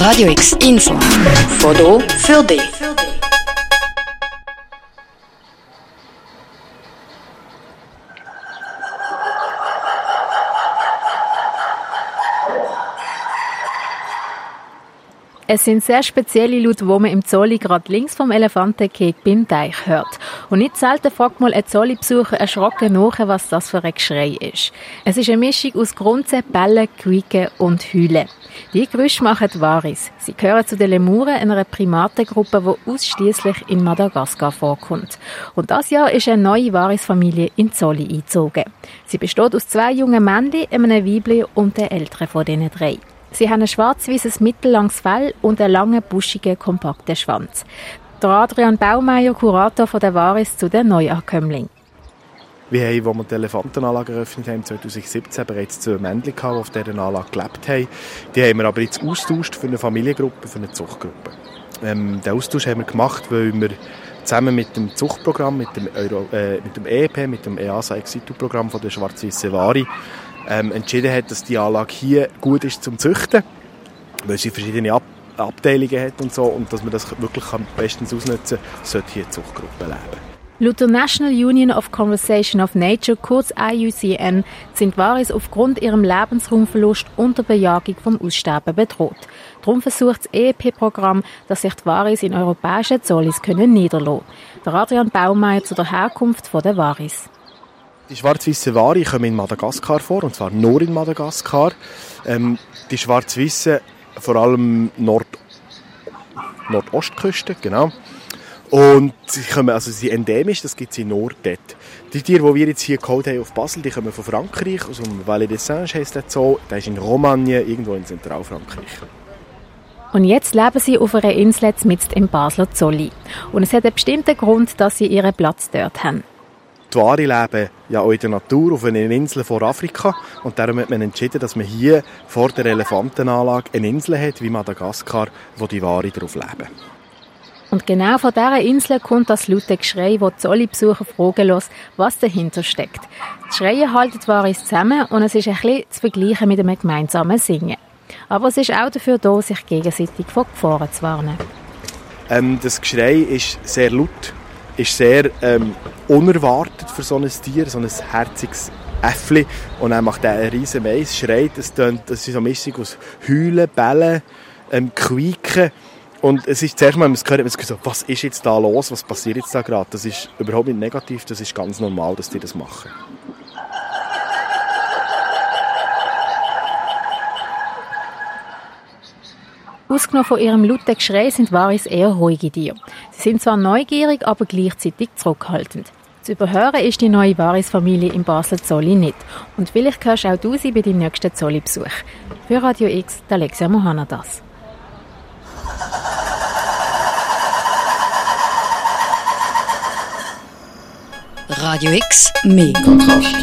Radio X Info. Foto für dich. Es sind sehr spezielle Laute, die man im Zolli gerade links vom Elefantenkeg beim Teich hört. Und nicht selten fragt mal ein Zolli-Besucher erschrocken nach, was das für ein Geschrei ist. Es ist eine Mischung aus Grunzen, Bellen, Quieken und Heulen. Die Geräusche machen Varis. Sie gehören zu den Lemuren, einer Primatengruppe, die ausschließlich in Madagaskar vorkommt. Und das Jahr ist eine neue Varis-Familie in Zolli eingezogen. Sie besteht aus zwei jungen Männchen, einem Weibli und der älteren von diesen drei. Sie haben ein schwarz-weißes mittellanges Fell und einen langen, buschigen, kompakten Schwanz. Der Adrian Baumeier, Kurator von der Varis zu den Neuankömmlingen. Wir haben, als wir die Elefantenanlage eröffnet haben, 2017 bereits zwei Männchen gehabt, die auf dieser Anlage gelebt haben. Die haben wir aber jetzt austauscht für eine Familiengruppe, für eine Zuchtgruppe. Ähm, den Austausch haben wir gemacht, weil wir zusammen mit dem Zuchtprogramm, mit dem, Euro, äh, mit dem EEP, mit dem EASA Exitu-Programm von der Schwarz-Weiße Vari, ähm, entschieden hat, dass die Anlage hier gut ist zum Züchten, weil sie verschiedene Ab Abteilungen hat und so und dass man das wirklich bestens ausnutzen kann, sollte hier die Zuchtgruppe leben. Laut der National Union of Conservation of Nature, kurz IUCN, sind Waris aufgrund ihrem Lebensraumverlust und der Bejagung vom Aussterben bedroht. Darum versucht das EEP-Programm, dass sich die Waris in europäischen Zollis können niederlassen. Der Adrian Baumeier zu der Herkunft der Waris. Die schwarz-weißen Ware kommen in Madagaskar vor, und zwar nur in Madagaskar. Ähm, die schwarz-weißen vor allem Nord Nordostküste, genau. Und sie kommen, also sie endemisch, das gibt es in Nord dort. Die Tiere, die wir jetzt hier geholt haben auf Basel, die kommen von Frankreich, aus dem Valais des Singes heisst das so. Das ist in Romagne, irgendwo in Zentralfrankreich. Und jetzt leben sie auf einer Insel mitten im Basler Zolli. Und es hat einen bestimmten Grund, dass sie ihren Platz dort haben. Die Ware leben ja auch in der Natur auf einer Insel vor Afrika und darum hat man entschieden, dass man hier vor der Elefantenanlage eine Insel hat, wie Madagaskar, wo die Ware drauf leben. Und genau von dieser Insel kommt das laute Geschrei, wo die Zolli-Besucher fragen was dahinter steckt. Die Schreie halten die Waris zusammen und es ist ein bisschen zu vergleichen mit einem gemeinsamen Singen. Aber es ist auch dafür da, sich gegenseitig vor Gefahren zu warnen. Ähm, das Geschrei ist sehr laut ist sehr ähm, unerwartet für so ein Tier, so ein herziges Äffli. Und dann macht er einen riesen Mais, schreit, es tönt, das ist so eine aus Heulen, Bellen, ähm, Quieken. Und es ist zuerst mal, man hat man gesagt, was ist jetzt da los, was passiert jetzt da gerade? Das ist überhaupt nicht negativ, das ist ganz normal, dass die das machen. Ausgenommen von ihrem lauten Geschrei sind Waris eher ruhige Tiere. Sie sind zwar neugierig, aber gleichzeitig zurückhaltend. Zu überhören ist die neue Varis-Familie im Basel Zolli nicht. Und vielleicht hörst auch du sie bei deinem nächsten Zolli-Besuch. Für Radio X, Alexia Mohanadas. Radio X, mehr Kontrast.